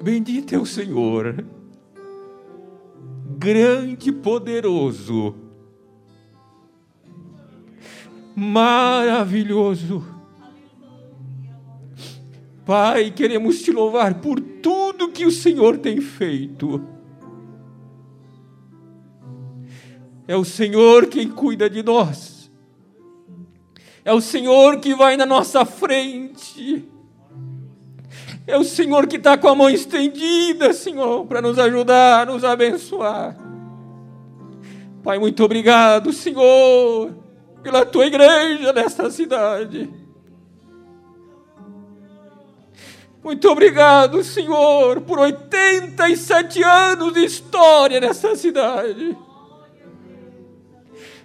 Bendito é o Senhor, grande e poderoso, maravilhoso. Pai, queremos te louvar por tudo que o Senhor tem feito. É o Senhor quem cuida de nós. É o Senhor que vai na nossa frente. É o Senhor que está com a mão estendida, Senhor, para nos ajudar, nos abençoar. Pai, muito obrigado, Senhor, pela tua igreja nesta cidade. Muito obrigado, Senhor, por 87 anos de história nessa cidade.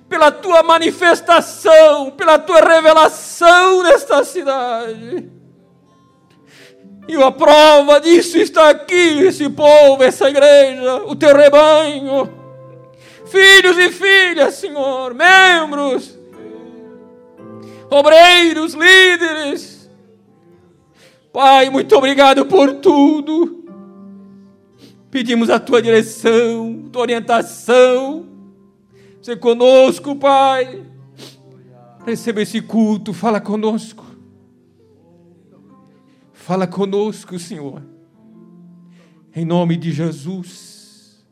Pela tua manifestação, pela tua revelação nesta cidade. E a prova disso está aqui, esse povo, essa igreja, o teu rebanho. Filhos e filhas, Senhor, membros, obreiros, líderes. Pai, muito obrigado por tudo. Pedimos a tua direção, tua orientação. Você conosco, Pai. Receba esse culto, fala conosco. Fala conosco, Senhor. Em nome de Jesus.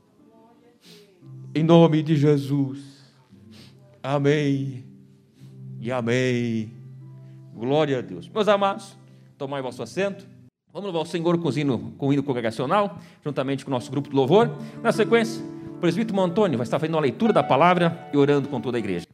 Em nome de Jesus. Amém. E amém. Glória a Deus. Meus amados, tomai vosso assento. Vamos louvar o Senhor com o hino, com o hino congregacional, juntamente com o nosso grupo de louvor. Na sequência, o presbítero Antônio vai estar fazendo a leitura da palavra e orando com toda a igreja.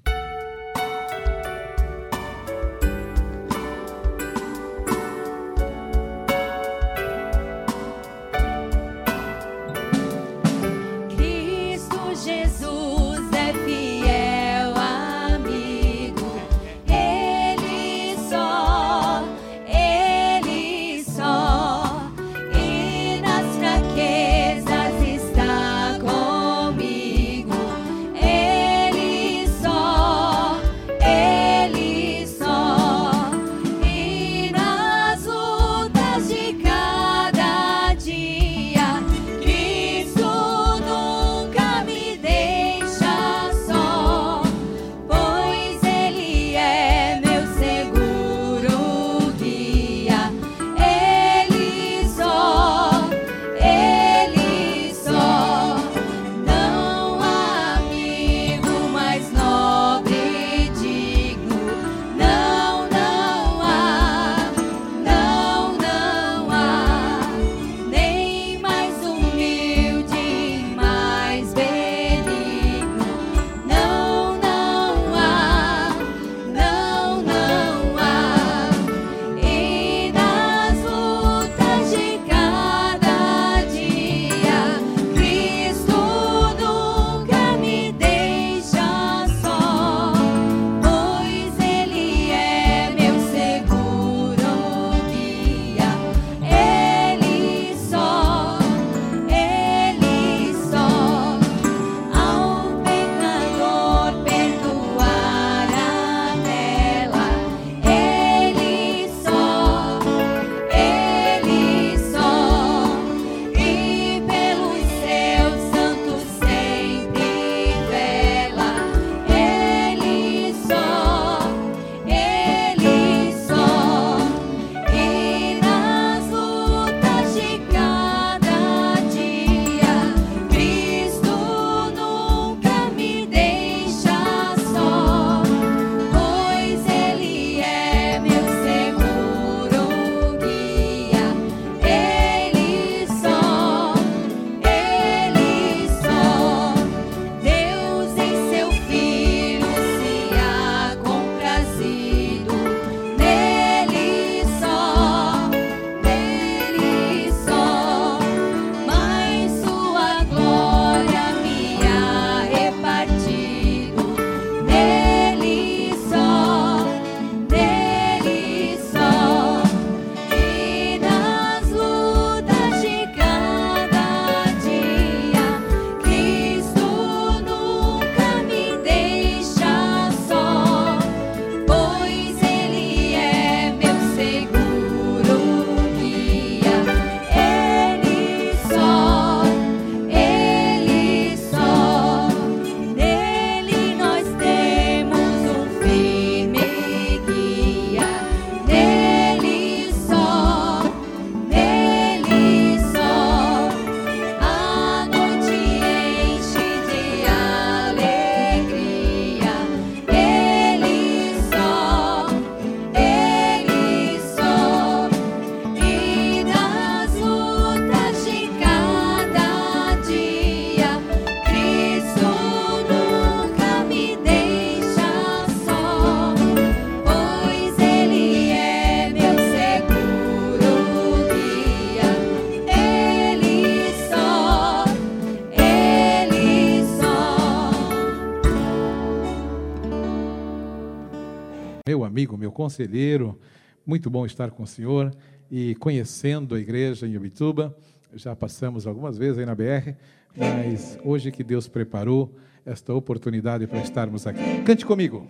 Conselheiro. Muito bom estar com o senhor e conhecendo a igreja em Ubituba. Já passamos algumas vezes aí na BR, mas hoje que Deus preparou esta oportunidade para estarmos aqui. Cante comigo.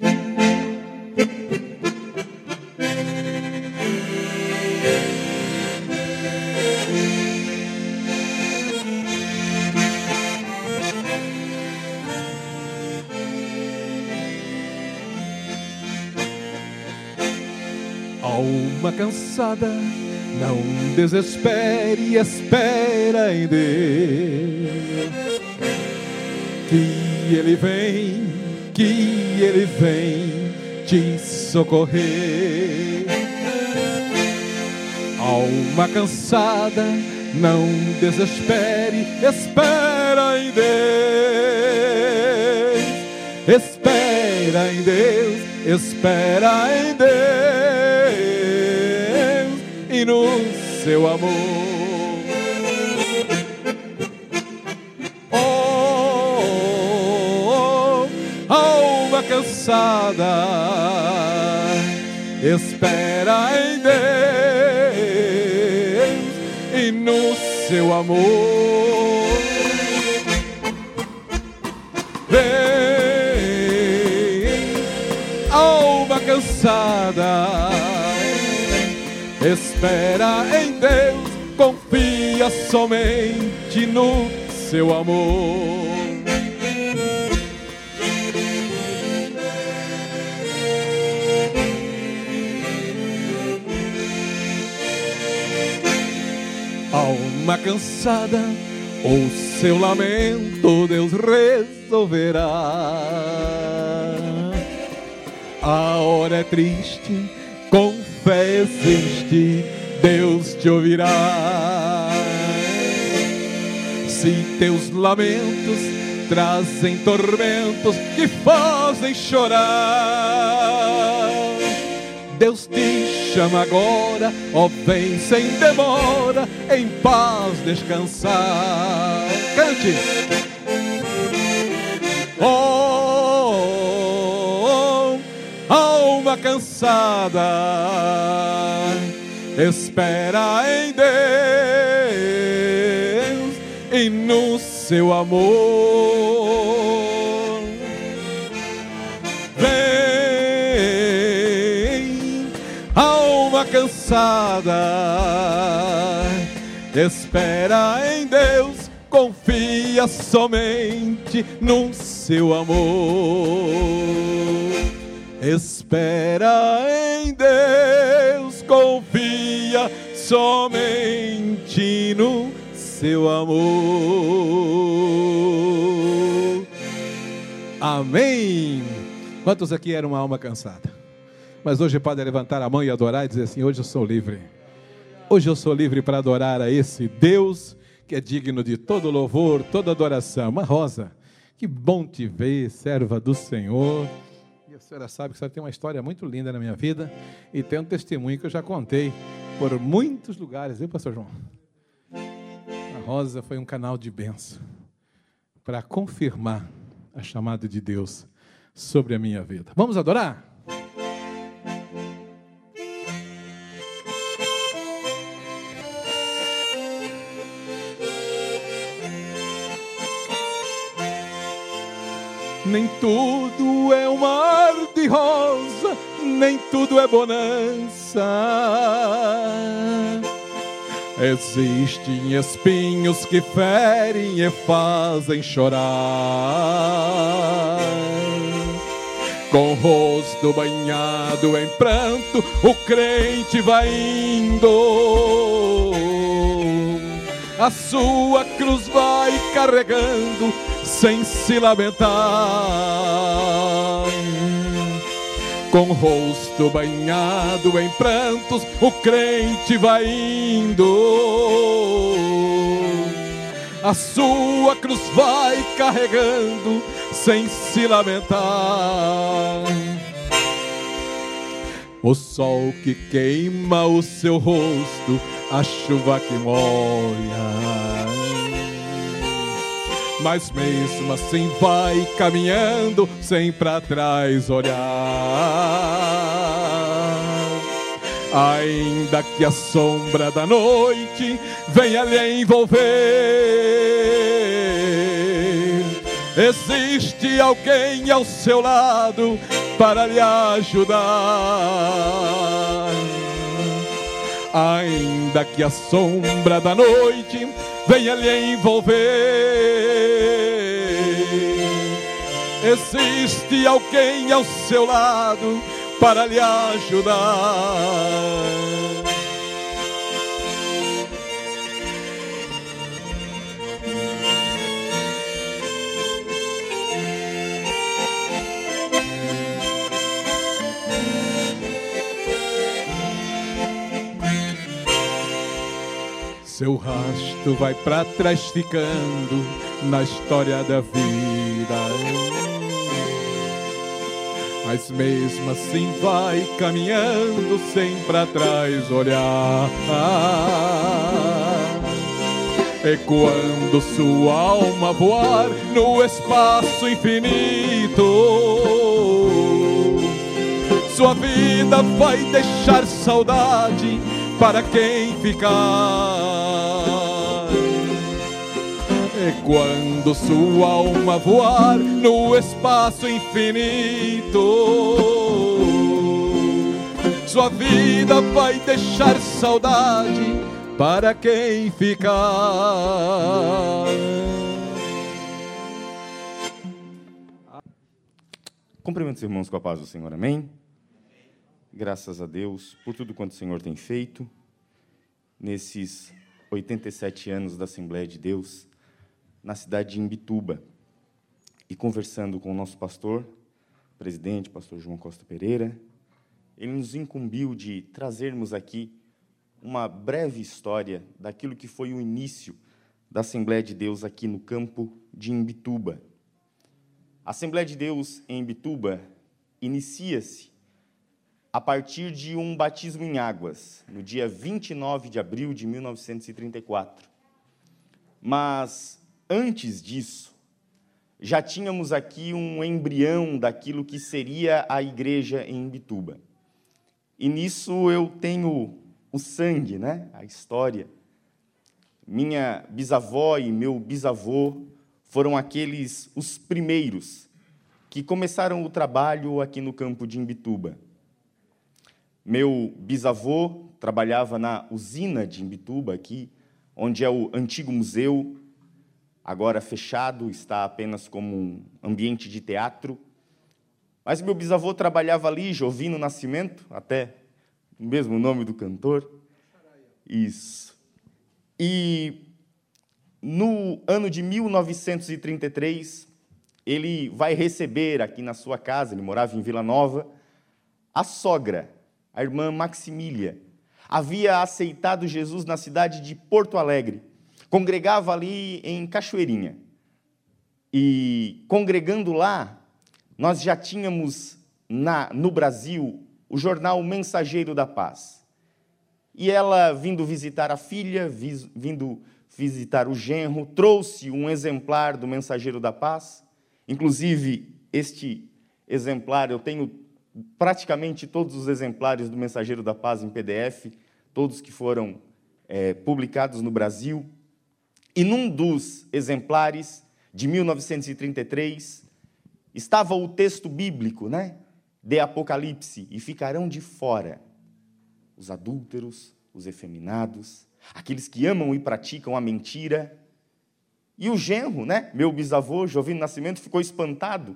Alma cansada, não desespere, espera em Deus. Que Ele vem, que Ele vem te socorrer. Alma cansada, não desespere, espera em Deus. Espera em Deus, espera em Deus e no seu amor. Oh, oh, oh, alma cansada, espera em Deus e no seu amor. Vem, alma cansada Espera em Deus, confia somente no seu amor. Alma cansada, o seu lamento Deus resolverá. A hora é triste, fé existe, Deus te ouvirá. Se teus lamentos trazem tormentos que fazem chorar, Deus te chama agora, ó vem sem demora, em paz descansar. Cante! Oh, cansada, espera em Deus e no seu amor. Vem, alma cansada, espera em Deus, confia somente no seu amor. Espera em Deus, confia somente no seu amor. Amém. Quantos aqui eram uma alma cansada? Mas hoje pode levantar a mão e adorar e dizer assim: Hoje eu sou livre. Hoje eu sou livre para adorar a esse Deus que é digno de todo louvor, toda adoração. Uma rosa, que bom te ver, serva do Senhor senhora sabe que a senhora tem uma história muito linda na minha vida e tem um testemunho que eu já contei por muitos lugares, viu, pastor João? A Rosa foi um canal de bênção para confirmar a chamada de Deus sobre a minha vida. Vamos adorar? Nem tudo é um mar de rosa, nem tudo é bonança. Existem espinhos que ferem e fazem chorar. Com o rosto banhado em pranto, o crente vai indo. A sua cruz vai carregando sem se lamentar. Com o rosto banhado em prantos, o crente vai indo. A sua cruz vai carregando sem se lamentar. O sol que queima o seu rosto, a chuva que molha mas mesmo assim vai caminhando sem para trás olhar. Ainda que a sombra da noite venha lhe envolver, existe alguém ao seu lado para lhe ajudar. Ainda que a sombra da noite venha lhe envolver, existe alguém ao seu lado para lhe ajudar. Seu rastro vai para trás ficando na história da vida. Mas mesmo assim vai caminhando sem para trás olhar. Ecoando sua alma voar no espaço infinito. Sua vida vai deixar saudade para quem ficar. Quando sua alma voar no espaço infinito, sua vida vai deixar saudade para quem ficar. Cumprimento os irmãos com a paz do Senhor, amém? Graças a Deus por tudo quanto o Senhor tem feito nesses 87 anos da Assembleia de Deus na cidade de Imbituba. E conversando com o nosso pastor, presidente, pastor João Costa Pereira, ele nos incumbiu de trazermos aqui uma breve história daquilo que foi o início da Assembleia de Deus aqui no campo de Imbituba. A Assembleia de Deus em Imbituba inicia-se a partir de um batismo em águas, no dia 29 de abril de 1934. Mas Antes disso, já tínhamos aqui um embrião daquilo que seria a igreja em Bituba. E nisso eu tenho o sangue, né? a história. Minha bisavó e meu bisavô foram aqueles os primeiros que começaram o trabalho aqui no campo de Imbituba. Meu bisavô trabalhava na usina de Imbituba, aqui, onde é o antigo museu agora fechado, está apenas como um ambiente de teatro. Mas meu bisavô trabalhava ali, Jovino Nascimento, até o mesmo nome do cantor. Isso. E no ano de 1933, ele vai receber aqui na sua casa, ele morava em Vila Nova, a sogra, a irmã Maximília. Havia aceitado Jesus na cidade de Porto Alegre Congregava ali em Cachoeirinha. E congregando lá, nós já tínhamos na, no Brasil o jornal Mensageiro da Paz. E ela, vindo visitar a filha, vindo visitar o genro, trouxe um exemplar do Mensageiro da Paz. Inclusive, este exemplar, eu tenho praticamente todos os exemplares do Mensageiro da Paz em PDF, todos que foram é, publicados no Brasil. E num dos exemplares de 1933 estava o texto bíblico, né? De Apocalipse, e ficarão de fora os adúlteros, os efeminados, aqueles que amam e praticam a mentira. E o genro, né? Meu bisavô, Jovino Nascimento, ficou espantado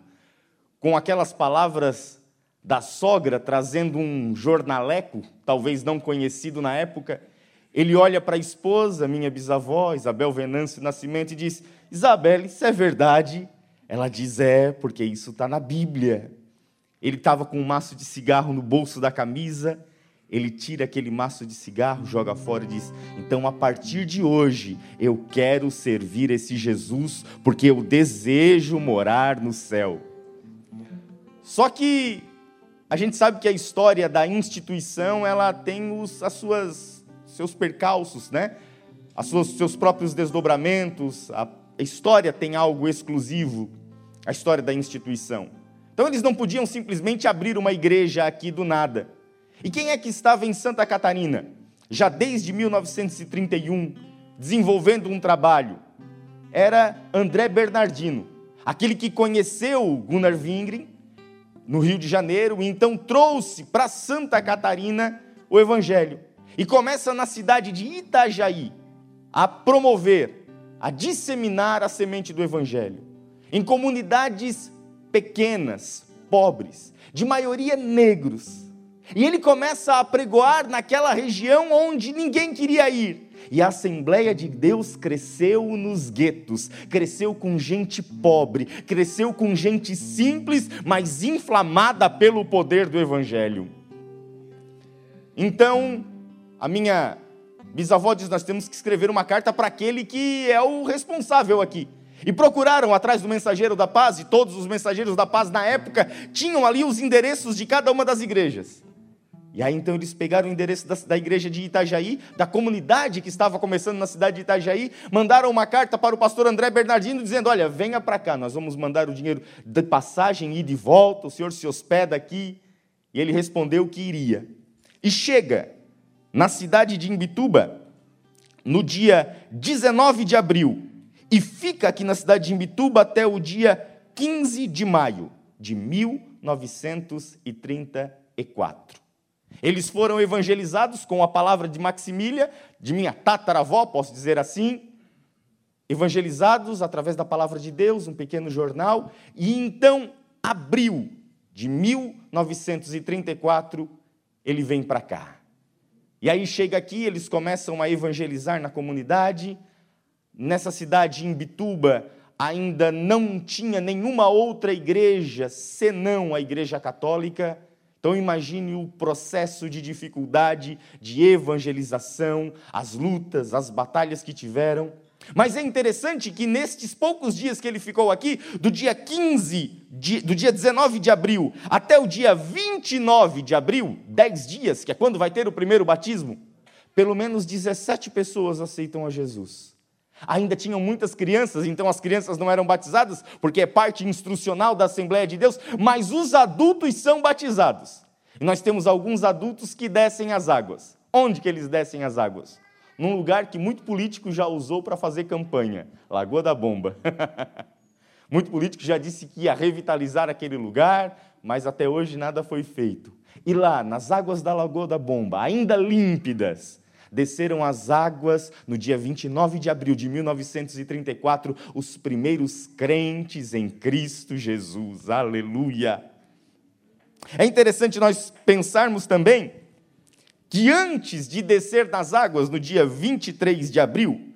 com aquelas palavras da sogra trazendo um jornaleco, talvez não conhecido na época, ele olha para a esposa, minha bisavó, Isabel Venâncio Nascimento, e diz: Isabel, isso é verdade? Ela diz: É, porque isso está na Bíblia. Ele estava com um maço de cigarro no bolso da camisa. Ele tira aquele maço de cigarro, joga fora e diz: Então, a partir de hoje, eu quero servir esse Jesus, porque eu desejo morar no céu. Só que a gente sabe que a história da instituição ela tem os, as suas seus percalços, né? As suas, seus próprios desdobramentos. A história tem algo exclusivo, a história da instituição. Então eles não podiam simplesmente abrir uma igreja aqui do nada. E quem é que estava em Santa Catarina? Já desde 1931, desenvolvendo um trabalho. Era André Bernardino, aquele que conheceu Gunnar Wingren no Rio de Janeiro e então trouxe para Santa Catarina o Evangelho. E começa na cidade de Itajaí a promover, a disseminar a semente do Evangelho. Em comunidades pequenas, pobres, de maioria negros. E ele começa a pregoar naquela região onde ninguém queria ir. E a Assembleia de Deus cresceu nos guetos, cresceu com gente pobre, cresceu com gente simples, mas inflamada pelo poder do Evangelho. Então, a minha bisavó diz: nós temos que escrever uma carta para aquele que é o responsável aqui. E procuraram atrás do mensageiro da paz, e todos os mensageiros da paz na época tinham ali os endereços de cada uma das igrejas. E aí então eles pegaram o endereço da, da, igreja de Itajaí, da comunidade que estava começando na cidade de Itajaí, mandaram uma carta para o pastor André Bernardino dizendo: Olha, venha para cá, nós vamos mandar o dinheiro de passagem e de volta, o senhor se hospeda aqui. E ele respondeu que iria. E chega na cidade de Imbituba no dia 19 de abril e fica aqui na cidade de Imbituba até o dia 15 de maio de 1934. Eles foram evangelizados com a palavra de Maximília, de minha tataravó, posso dizer assim, evangelizados através da palavra de Deus, um pequeno jornal, e então, abril de 1934, ele vem para cá. E aí chega aqui, eles começam a evangelizar na comunidade. Nessa cidade, em Bituba, ainda não tinha nenhuma outra igreja senão a Igreja Católica. Então imagine o processo de dificuldade, de evangelização, as lutas, as batalhas que tiveram. Mas é interessante que nestes poucos dias que ele ficou aqui, do dia 15, de, do dia 19 de abril até o dia 29 de abril, 10 dias, que é quando vai ter o primeiro batismo, pelo menos 17 pessoas aceitam a Jesus. Ainda tinham muitas crianças, então as crianças não eram batizadas, porque é parte instrucional da Assembleia de Deus, mas os adultos são batizados. E nós temos alguns adultos que descem as águas. Onde que eles descem as águas? Num lugar que muito político já usou para fazer campanha, Lagoa da Bomba. muito político já disse que ia revitalizar aquele lugar, mas até hoje nada foi feito. E lá, nas águas da Lagoa da Bomba, ainda límpidas, desceram as águas no dia 29 de abril de 1934 os primeiros crentes em Cristo Jesus. Aleluia! É interessante nós pensarmos também que antes de descer nas águas no dia 23 de abril,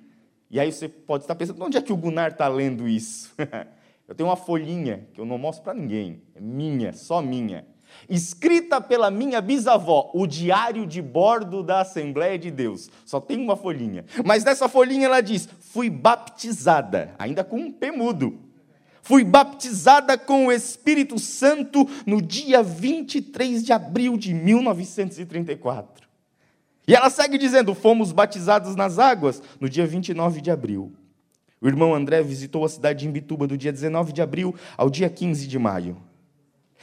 e aí você pode estar pensando, onde é que o Gunnar está lendo isso? eu tenho uma folhinha que eu não mostro para ninguém, é minha, só minha escrita pela minha bisavó, o diário de bordo da Assembleia de Deus. Só tem uma folhinha. Mas nessa folhinha ela diz: fui baptizada, ainda com um P mudo. Fui baptizada com o Espírito Santo no dia 23 de abril de 1934. E ela segue dizendo: fomos batizados nas águas no dia 29 de abril. O irmão André visitou a cidade de Imbituba do dia 19 de abril ao dia 15 de maio.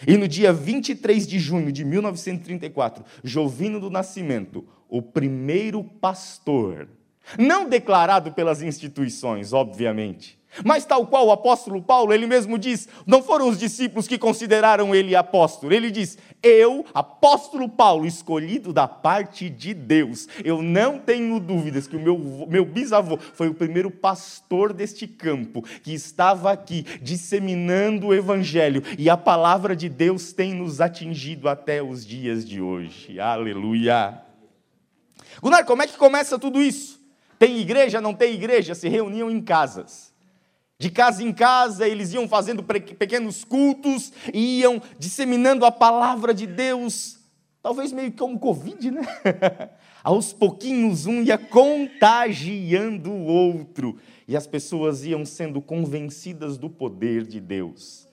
E no dia 23 de junho de 1934, Jovino do Nascimento, o primeiro pastor, não declarado pelas instituições, obviamente, mas, tal qual o apóstolo Paulo, ele mesmo diz: não foram os discípulos que consideraram ele apóstolo. Ele diz: eu, apóstolo Paulo, escolhido da parte de Deus. Eu não tenho dúvidas que o meu, meu bisavô foi o primeiro pastor deste campo que estava aqui disseminando o evangelho. E a palavra de Deus tem nos atingido até os dias de hoje. Aleluia. Gunnar, como é que começa tudo isso? Tem igreja, não tem igreja? Se reuniam em casas. De casa em casa, eles iam fazendo pequenos cultos, iam disseminando a palavra de Deus, talvez meio como Covid, né? Aos pouquinhos, um ia contagiando o outro, e as pessoas iam sendo convencidas do poder de Deus.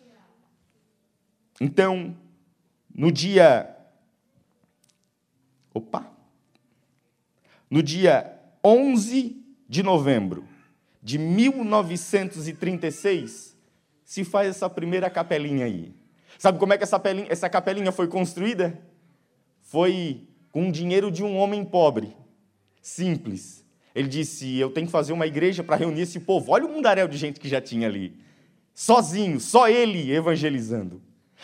Então, no dia. Opa! No dia 11 de novembro de 1936, se faz essa primeira capelinha aí. Sabe como é que essa capelinha, essa capelinha foi construída? Foi com o dinheiro de um homem pobre, simples. Ele disse: Eu tenho que fazer uma igreja para reunir esse povo. Olha o mundaréu de gente que já tinha ali. Sozinho, só ele evangelizando.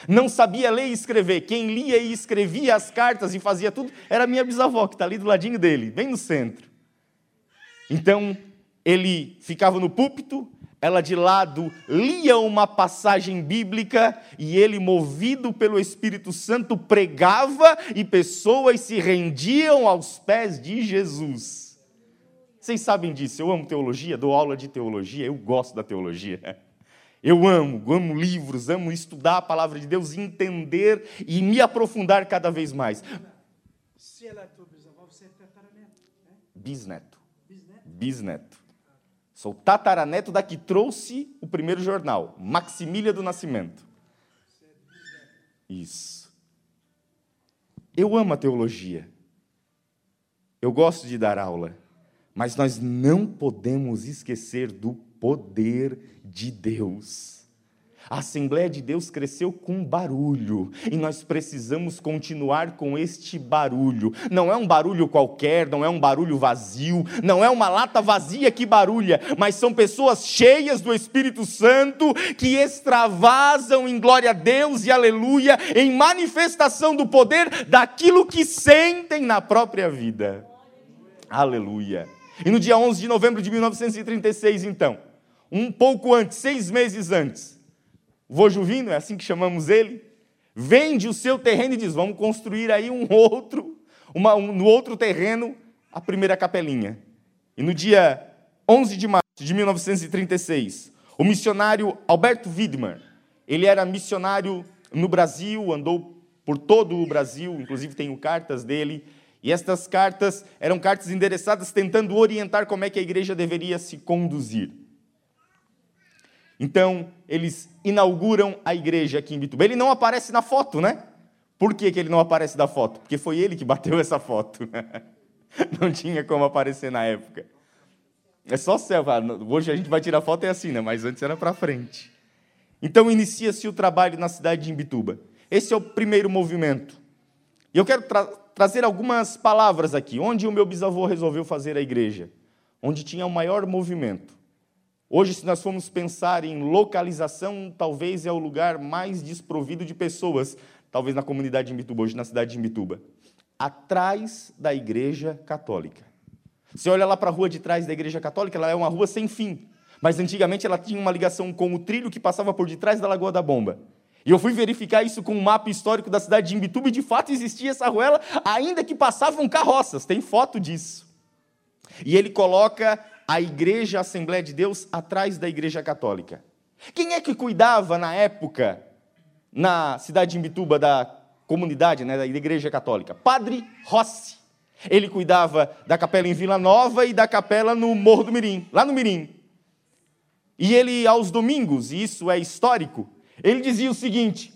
Não sabia ler e escrever. Quem lia e escrevia as cartas e fazia tudo era minha bisavó, que está ali do ladinho dele, bem no centro. Então, ele ficava no púlpito, ela de lado lia uma passagem bíblica e ele, movido pelo Espírito Santo, pregava e pessoas se rendiam aos pés de Jesus. Vocês sabem disso, eu amo teologia, dou aula de teologia, eu gosto da teologia. Eu amo, amo livros, amo estudar a palavra de Deus, entender e me aprofundar cada vez mais. Se ela é tua bisavó, você é tataraneto, né? Bisneto. Bisneto. Bisneto. Sou tataraneto da que trouxe o primeiro jornal, Maximília do Nascimento. Isso. Eu amo a teologia. Eu gosto de dar aula. Mas nós não podemos esquecer do poder de Deus. A Assembleia de Deus cresceu com barulho e nós precisamos continuar com este barulho. Não é um barulho qualquer, não é um barulho vazio, não é uma lata vazia que barulha, mas são pessoas cheias do Espírito Santo que extravasam em glória a Deus e aleluia, em manifestação do poder daquilo que sentem na própria vida. Aleluia. E no dia 11 de novembro de 1936, então, um pouco antes, seis meses antes, vô Juvino, é assim que chamamos ele, vende o seu terreno e diz: vamos construir aí um outro, uma, um, no outro terreno, a primeira capelinha. E no dia 11 de março de 1936, o missionário Alberto Widmer, ele era missionário no Brasil, andou por todo o Brasil, inclusive tenho cartas dele, e estas cartas eram cartas endereçadas tentando orientar como é que a igreja deveria se conduzir. Então, eles inauguram a igreja aqui em Bituba. Ele não aparece na foto, né? Por que, que ele não aparece na foto? Porque foi ele que bateu essa foto. não tinha como aparecer na época. É só céu. Hoje a gente vai tirar foto é assim, né? Mas antes era para frente. Então inicia-se o trabalho na cidade de Imbituba. Esse é o primeiro movimento. E eu quero tra trazer algumas palavras aqui. Onde o meu bisavô resolveu fazer a igreja? Onde tinha o maior movimento. Hoje, se nós formos pensar em localização, talvez é o lugar mais desprovido de pessoas, talvez na comunidade de Mituba, hoje na cidade de Mituba, atrás da igreja católica. Você olha lá para a rua de trás da igreja católica, ela é uma rua sem fim, mas antigamente ela tinha uma ligação com o trilho que passava por detrás da Lagoa da Bomba. E eu fui verificar isso com um mapa histórico da cidade de Imbituba e de fato existia essa ruela, ainda que passavam carroças, tem foto disso. E ele coloca a igreja a Assembleia de Deus atrás da igreja católica. Quem é que cuidava na época, na cidade de Imbituba, da comunidade, né, da igreja católica? Padre Rossi. Ele cuidava da capela em Vila Nova e da capela no Morro do Mirim, lá no Mirim. E ele, aos domingos, e isso é histórico, ele dizia o seguinte: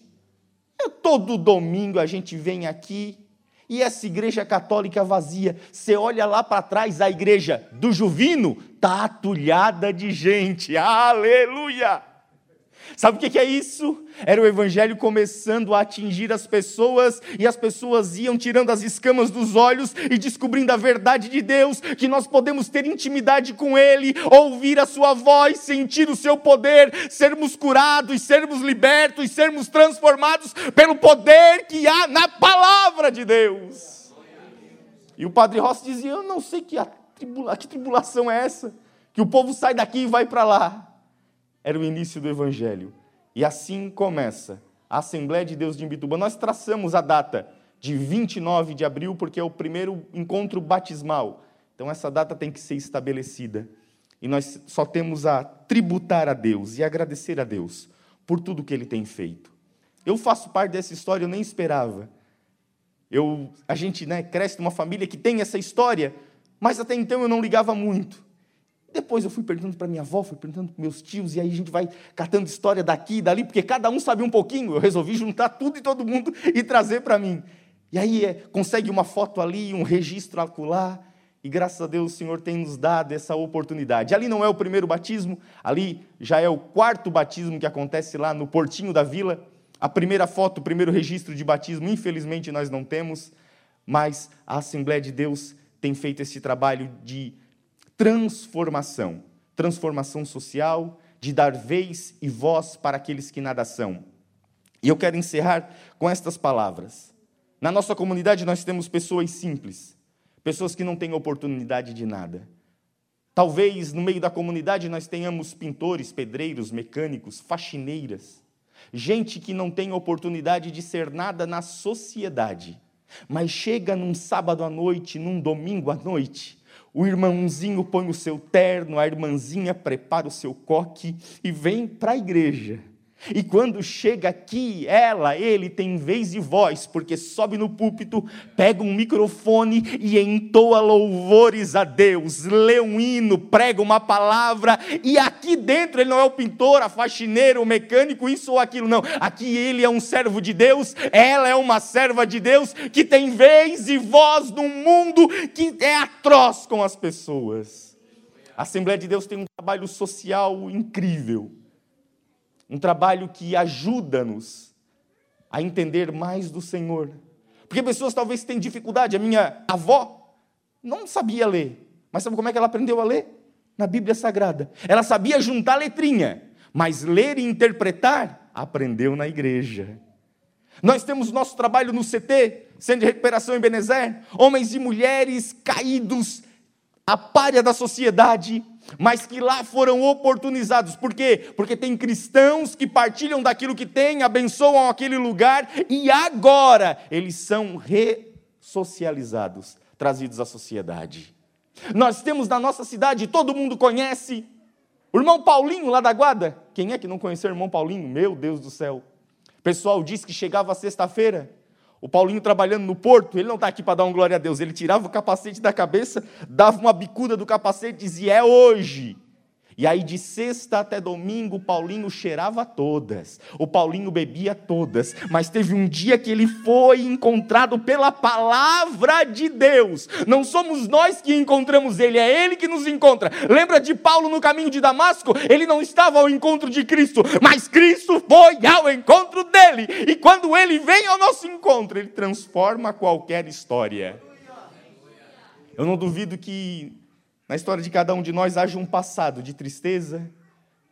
todo domingo a gente vem aqui e essa igreja católica vazia, você olha lá para trás, a igreja do Juvino está atulhada de gente. Aleluia! Sabe o que é isso? Era o evangelho começando a atingir as pessoas e as pessoas iam tirando as escamas dos olhos e descobrindo a verdade de Deus, que nós podemos ter intimidade com Ele, ouvir a Sua voz, sentir o Seu poder, sermos curados, sermos libertos, sermos transformados pelo poder que há na palavra de Deus. E o Padre Rossi dizia: Eu não sei que, tribula que tribulação é essa, que o povo sai daqui e vai para lá era o início do Evangelho. E assim começa a Assembleia de Deus de Imbituba. Nós traçamos a data de 29 de abril, porque é o primeiro encontro batismal. Então, essa data tem que ser estabelecida. E nós só temos a tributar a Deus e agradecer a Deus por tudo que Ele tem feito. Eu faço parte dessa história, eu nem esperava. Eu, a gente né, cresce numa família que tem essa história, mas até então eu não ligava muito. Depois eu fui perguntando para minha avó, fui perguntando para meus tios, e aí a gente vai catando história daqui e dali, porque cada um sabia um pouquinho. Eu resolvi juntar tudo e todo mundo e trazer para mim. E aí é, consegue uma foto ali, um registro acolá, e graças a Deus o Senhor tem nos dado essa oportunidade. Ali não é o primeiro batismo, ali já é o quarto batismo que acontece lá no Portinho da Vila. A primeira foto, o primeiro registro de batismo, infelizmente nós não temos, mas a Assembleia de Deus tem feito esse trabalho de transformação transformação social, de dar vez e voz para aqueles que nada são. E eu quero encerrar com estas palavras. Na nossa comunidade nós temos pessoas simples, pessoas que não têm oportunidade de nada. Talvez no meio da comunidade nós tenhamos pintores, pedreiros, mecânicos, faxineiras, gente que não tem oportunidade de ser nada na sociedade, mas chega num sábado à noite, num domingo à noite, o irmãozinho põe o seu terno, a irmãzinha prepara o seu coque e vem para a igreja. E quando chega aqui, ela, ele tem vez e voz, porque sobe no púlpito, pega um microfone e entoa louvores a Deus, lê um hino, prega uma palavra, e aqui dentro ele não é o pintor, a faxineira, o mecânico, isso ou aquilo, não. Aqui ele é um servo de Deus, ela é uma serva de Deus que tem vez e voz num mundo que é atroz com as pessoas. A Assembleia de Deus tem um trabalho social incrível um trabalho que ajuda-nos a entender mais do Senhor. Porque pessoas talvez têm dificuldade. A minha avó não sabia ler. Mas sabe como é que ela aprendeu a ler? Na Bíblia Sagrada. Ela sabia juntar letrinha, mas ler e interpretar aprendeu na igreja. Nós temos nosso trabalho no CT, Centro de Recuperação em Benezer, homens e mulheres caídos, a párea da sociedade, mas que lá foram oportunizados. Por quê? Porque tem cristãos que partilham daquilo que têm, abençoam aquele lugar e agora eles são ressocializados, trazidos à sociedade. Nós temos na nossa cidade, todo mundo conhece, o irmão Paulinho lá da Guarda. Quem é que não conheceu o irmão Paulinho? Meu Deus do céu. O pessoal disse que chegava sexta-feira, o Paulinho trabalhando no porto, ele não está aqui para dar um glória a Deus, ele tirava o capacete da cabeça, dava uma bicuda do capacete e dizia: É hoje. E aí, de sexta até domingo, o Paulinho cheirava todas, o Paulinho bebia todas, mas teve um dia que ele foi encontrado pela palavra de Deus. Não somos nós que encontramos ele, é ele que nos encontra. Lembra de Paulo no caminho de Damasco? Ele não estava ao encontro de Cristo, mas Cristo foi ao encontro dele. E quando ele vem ao nosso encontro, ele transforma qualquer história. Eu não duvido que na história de cada um de nós haja um passado de tristeza,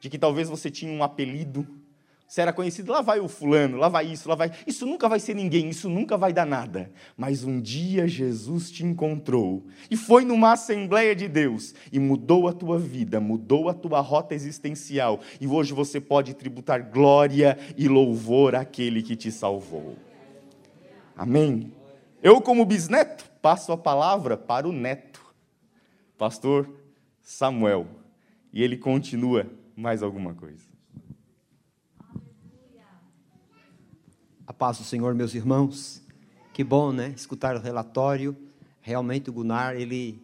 de que talvez você tinha um apelido, você era conhecido, lá vai o fulano, lá vai isso, lá vai. Isso nunca vai ser ninguém, isso nunca vai dar nada. Mas um dia Jesus te encontrou e foi numa Assembleia de Deus e mudou a tua vida, mudou a tua rota existencial. E hoje você pode tributar glória e louvor àquele que te salvou. Amém? Eu, como bisneto, passo a palavra para o neto pastor Samuel. E ele continua mais alguma coisa. A paz do Senhor, meus irmãos. Que bom, né? Escutar o relatório. Realmente o Gunnar, ele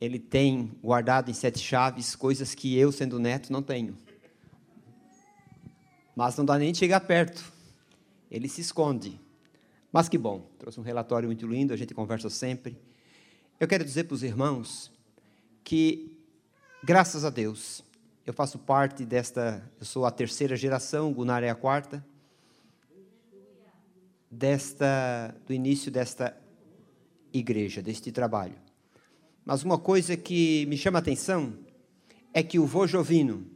ele tem guardado em sete chaves coisas que eu, sendo neto, não tenho. Mas não dá nem de chegar perto. Ele se esconde. Mas que bom, trouxe um relatório muito lindo, a gente conversa sempre. Eu quero dizer para os irmãos que, graças a Deus, eu faço parte desta, eu sou a terceira geração, Gunnar é a quarta, desta, do início desta igreja, deste trabalho. Mas uma coisa que me chama a atenção é que o vô Jovino,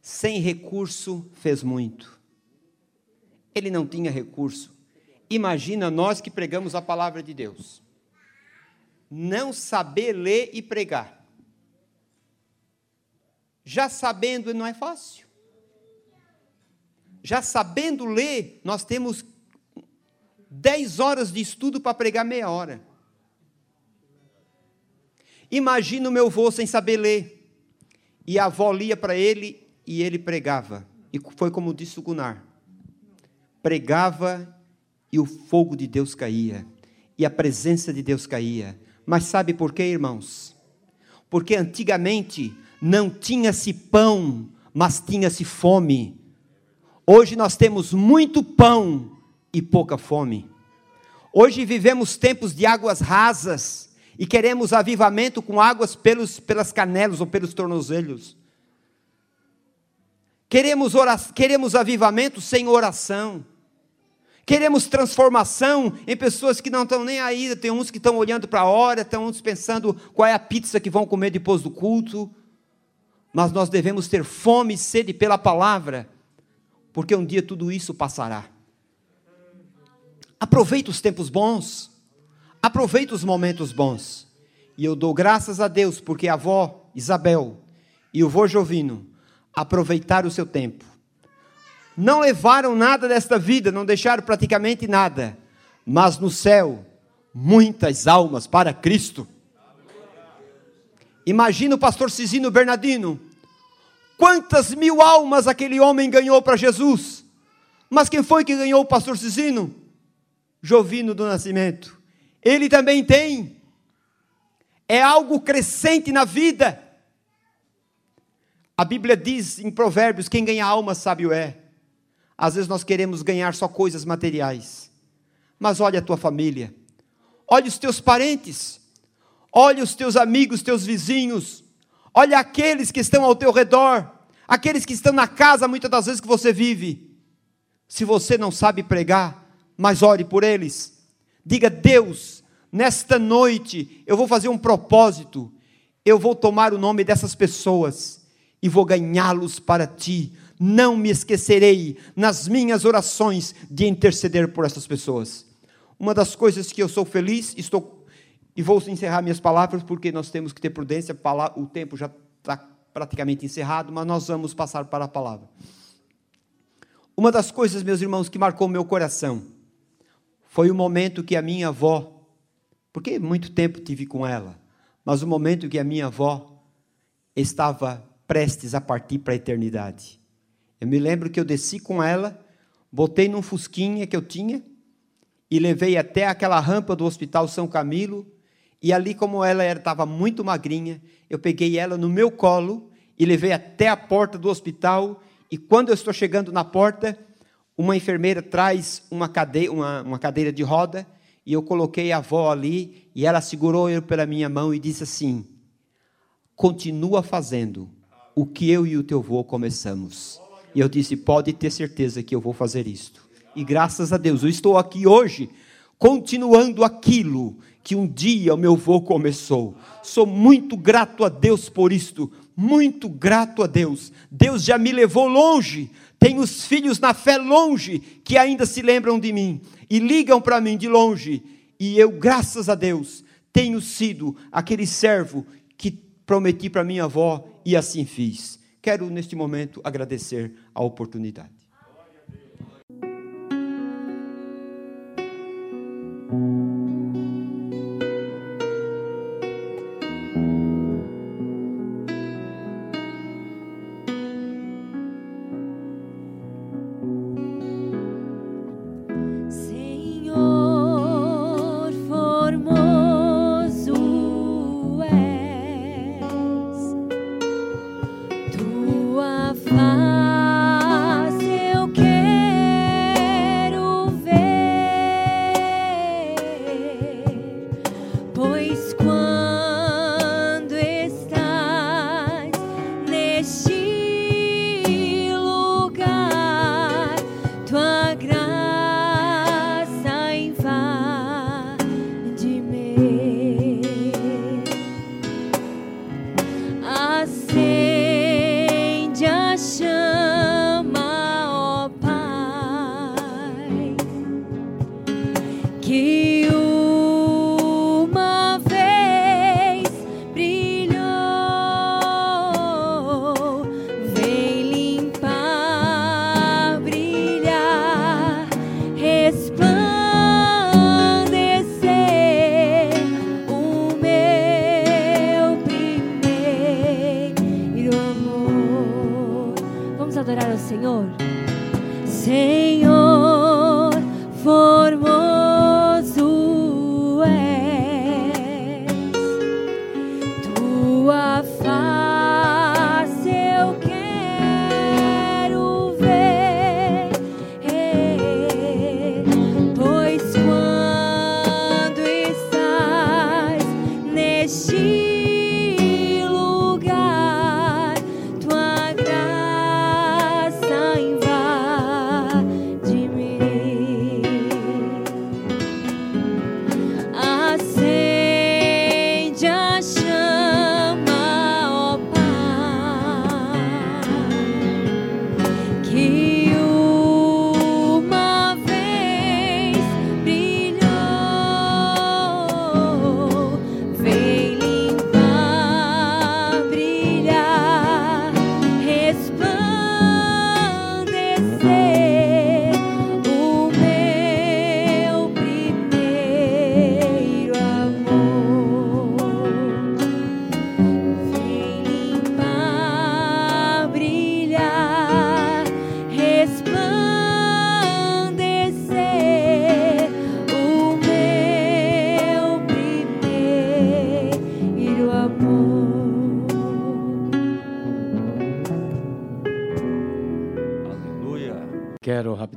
sem recurso, fez muito. Ele não tinha recurso. Imagina nós que pregamos a palavra de Deus não saber ler e pregar. Já sabendo não é fácil. Já sabendo ler, nós temos 10 horas de estudo para pregar meia hora. Imagina o meu avô sem saber ler. E a avó lia para ele e ele pregava. E foi como disse o Gunnar. Pregava e o fogo de Deus caía. E a presença de Deus caía. Mas sabe por quê, irmãos? Porque antigamente não tinha-se pão, mas tinha-se fome. Hoje nós temos muito pão e pouca fome. Hoje vivemos tempos de águas rasas e queremos avivamento com águas pelos, pelas canelas ou pelos tornozelos. Queremos, oração, queremos avivamento sem oração. Queremos transformação em pessoas que não estão nem aí. Tem uns que estão olhando para a hora, estão uns pensando qual é a pizza que vão comer depois do culto. Mas nós devemos ter fome e sede pela palavra, porque um dia tudo isso passará. Aproveita os tempos bons, aproveita os momentos bons. E eu dou graças a Deus porque a avó Isabel e o vô Jovino aproveitaram o seu tempo não levaram nada desta vida, não deixaram praticamente nada, mas no céu, muitas almas para Cristo. Imagina o pastor Cisino Bernardino, quantas mil almas aquele homem ganhou para Jesus. Mas quem foi que ganhou o pastor Cisino? Jovino do Nascimento. Ele também tem. É algo crescente na vida. A Bíblia diz em Provérbios: quem ganha alma sábio é. Às vezes nós queremos ganhar só coisas materiais. Mas olha a tua família, olha os teus parentes, olha os teus amigos, teus vizinhos, olha aqueles que estão ao teu redor, aqueles que estão na casa muitas das vezes que você vive. Se você não sabe pregar, mas ore por eles. Diga: Deus, nesta noite eu vou fazer um propósito, eu vou tomar o nome dessas pessoas e vou ganhá-los para ti não me esquecerei nas minhas orações de interceder por essas pessoas. Uma das coisas que eu sou feliz, estou e vou encerrar minhas palavras porque nós temos que ter prudência, o tempo já está praticamente encerrado, mas nós vamos passar para a palavra. Uma das coisas, meus irmãos, que marcou meu coração foi o momento que a minha avó, porque muito tempo tive com ela, mas o momento que a minha avó estava prestes a partir para a eternidade. Eu me lembro que eu desci com ela, botei num fusquinha que eu tinha e levei até aquela rampa do Hospital São Camilo. E ali, como ela estava muito magrinha, eu peguei ela no meu colo e levei até a porta do hospital. E quando eu estou chegando na porta, uma enfermeira traz uma cadeira, uma, uma cadeira de roda e eu coloquei a avó ali e ela segurou eu pela minha mão e disse assim: Continua fazendo o que eu e o teu avô começamos. E eu disse: pode ter certeza que eu vou fazer isto. E graças a Deus, eu estou aqui hoje, continuando aquilo que um dia o meu avô começou. Sou muito grato a Deus por isto, muito grato a Deus. Deus já me levou longe. Tenho os filhos na fé longe que ainda se lembram de mim e ligam para mim de longe. E eu, graças a Deus, tenho sido aquele servo que prometi para minha avó e assim fiz. Quero, neste momento, agradecer a oportunidade.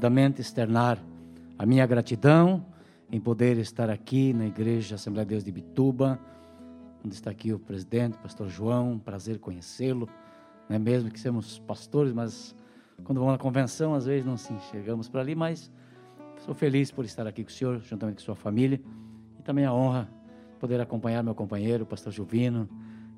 Quero rapidamente externar a minha gratidão em poder estar aqui na Igreja Assembleia de Deus de Bituba, onde está aqui o presidente, pastor João, prazer conhecê-lo, não é mesmo que somos pastores, mas quando vamos na convenção, às vezes não se enxergamos para ali, mas sou feliz por estar aqui com o senhor, juntamente com sua família, e também a honra de poder acompanhar meu companheiro, o pastor Juvino,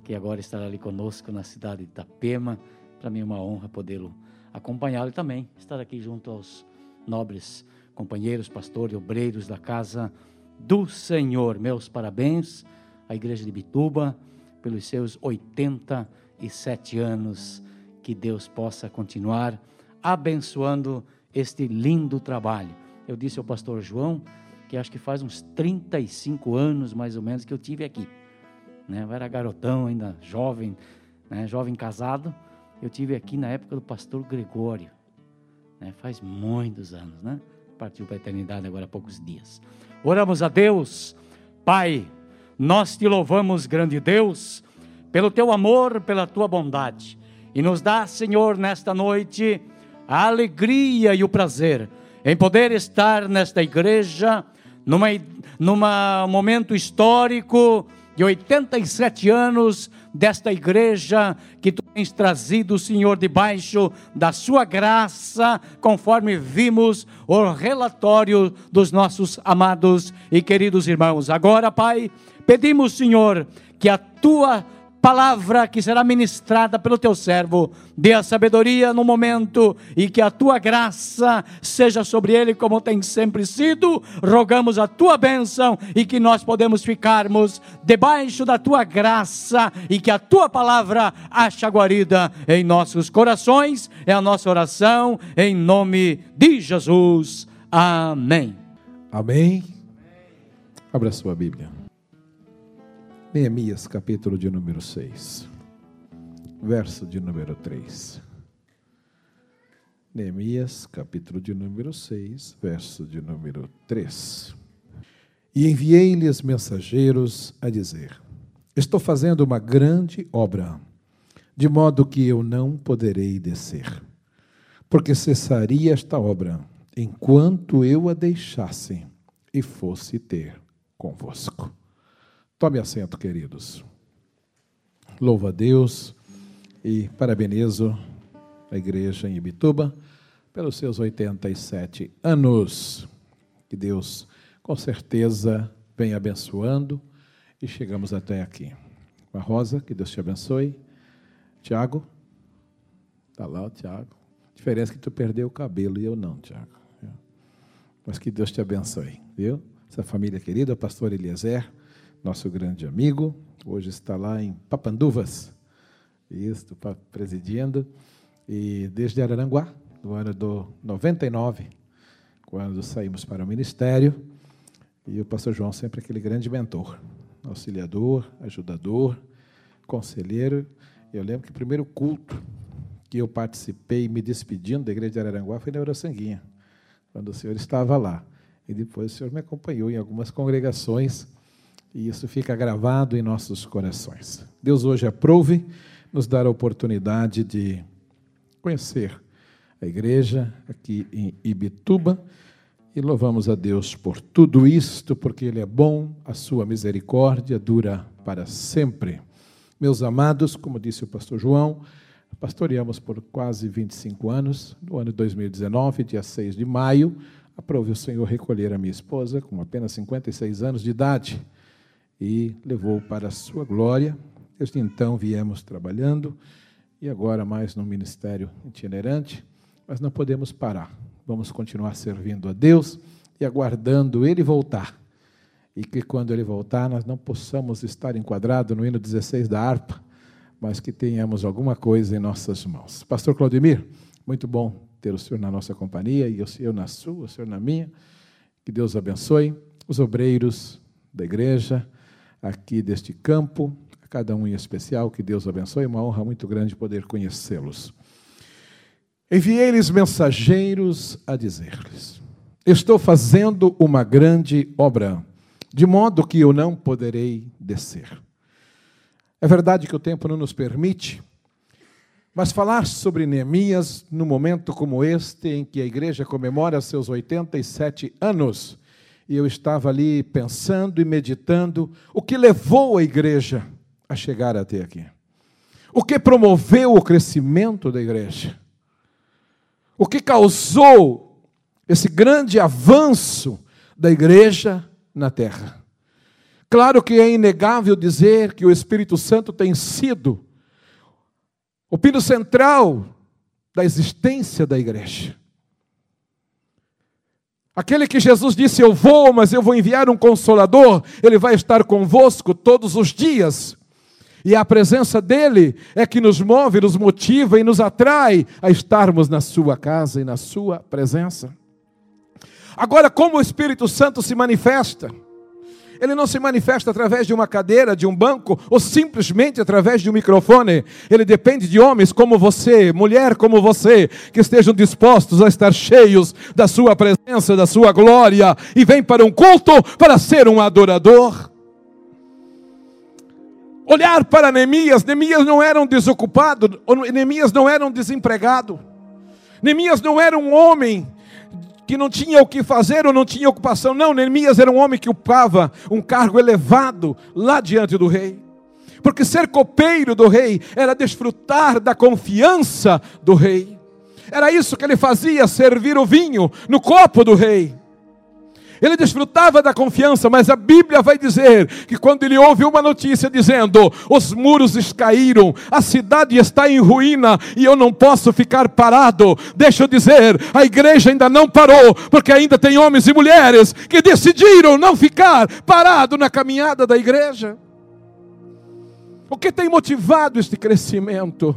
que agora estará ali conosco na cidade de Itapema, para mim é uma honra podê-lo acompanhá-lo e também estar aqui junto aos nobres companheiros, pastores, obreiros da casa do Senhor. Meus parabéns à Igreja de Bituba pelos seus 87 anos. Que Deus possa continuar abençoando este lindo trabalho. Eu disse ao pastor João que acho que faz uns 35 anos mais ou menos que eu tive aqui. Né? Eu era garotão ainda, jovem, né? jovem casado. Eu tive aqui na época do pastor Gregório. Né? Faz muitos anos, né? partiu para a eternidade agora há poucos dias. Oramos a Deus, Pai, nós te louvamos, grande Deus, pelo teu amor, pela tua bondade. E nos dá, Senhor, nesta noite, a alegria e o prazer em poder estar nesta igreja, numa, numa momento histórico de 87 anos desta igreja que tu tens trazido, Senhor, debaixo da sua graça, conforme vimos o relatório dos nossos amados e queridos irmãos. Agora, Pai, pedimos, Senhor, que a tua palavra que será ministrada pelo teu servo. Dê a sabedoria no momento e que a tua graça seja sobre ele como tem sempre sido. Rogamos a tua bênção e que nós podemos ficarmos debaixo da tua graça e que a tua palavra ache guarida em nossos corações. É a nossa oração em nome de Jesus. Amém. Amém. Abra sua Bíblia. Neemias, capítulo de número 6, verso de número 3. Neemias, capítulo de número 6, verso de número 3. E enviei-lhes mensageiros a dizer: Estou fazendo uma grande obra, de modo que eu não poderei descer, porque cessaria esta obra enquanto eu a deixasse e fosse ter convosco. Tome assento, queridos. Louvo a Deus e parabenizo a igreja em Ibituba pelos seus 87 anos. Que Deus, com certeza, venha abençoando e chegamos até aqui. A Rosa, que Deus te abençoe. Tiago, está lá o Tiago. Diferença que tu perdeu o cabelo e eu não, Tiago. Mas que Deus te abençoe, viu? Essa família querida, o pastor Eliezer nosso grande amigo, hoje está lá em Papanduvas, isso, presidindo, e desde Araranguá, no ano do 99, quando saímos para o ministério, e o pastor João sempre aquele grande mentor, auxiliador, ajudador, conselheiro. Eu lembro que o primeiro culto que eu participei, me despedindo da igreja de Araranguá, foi na Eurosanguinha, quando o senhor estava lá. E depois o senhor me acompanhou em algumas congregações e isso fica gravado em nossos corações. Deus hoje aprove nos dar a oportunidade de conhecer a igreja aqui em Ibituba e louvamos a Deus por tudo isto, porque Ele é bom, a sua misericórdia dura para sempre. Meus amados, como disse o pastor João, pastoreamos por quase 25 anos. No ano de 2019, dia 6 de maio, aprove o Senhor recolher a minha esposa, com apenas 56 anos de idade e levou para a sua glória. Desde então viemos trabalhando e agora mais no ministério itinerante, mas não podemos parar. Vamos continuar servindo a Deus e aguardando Ele voltar. E que quando Ele voltar, nós não possamos estar enquadrados no hino 16 da harpa, mas que tenhamos alguma coisa em nossas mãos. Pastor Claudemir, muito bom ter o senhor na nossa companhia e senhor na sua, o senhor na minha. Que Deus abençoe os obreiros da igreja aqui deste campo, a cada um em especial, que Deus abençoe, uma honra muito grande poder conhecê-los. Enviei-lhes mensageiros a dizer-lhes: Estou fazendo uma grande obra, de modo que eu não poderei descer. É verdade que o tempo não nos permite, Mas falar sobre Neemias num momento como este, em que a igreja comemora seus 87 anos, e eu estava ali pensando e meditando o que levou a igreja a chegar até aqui. O que promoveu o crescimento da igreja? O que causou esse grande avanço da igreja na terra? Claro que é inegável dizer que o Espírito Santo tem sido o pino central da existência da igreja. Aquele que Jesus disse: Eu vou, mas eu vou enviar um consolador, ele vai estar convosco todos os dias. E a presença dele é que nos move, nos motiva e nos atrai a estarmos na sua casa e na sua presença. Agora, como o Espírito Santo se manifesta? Ele não se manifesta através de uma cadeira, de um banco, ou simplesmente através de um microfone. Ele depende de homens como você, mulher como você, que estejam dispostos a estar cheios da sua presença, da sua glória, e vem para um culto para ser um adorador. Olhar para Neemias, Neemias não era um desocupado, Neemias não era um desempregado. Neemias não era um homem que não tinha o que fazer ou não tinha ocupação. Não, Neemias era um homem que ocupava um cargo elevado lá diante do rei. Porque ser copeiro do rei era desfrutar da confiança do rei. Era isso que ele fazia, servir o vinho no copo do rei. Ele desfrutava da confiança, mas a Bíblia vai dizer que quando ele ouve uma notícia dizendo: os muros caíram, a cidade está em ruína e eu não posso ficar parado, deixa eu dizer, a igreja ainda não parou, porque ainda tem homens e mulheres que decidiram não ficar parado na caminhada da igreja. O que tem motivado este crescimento?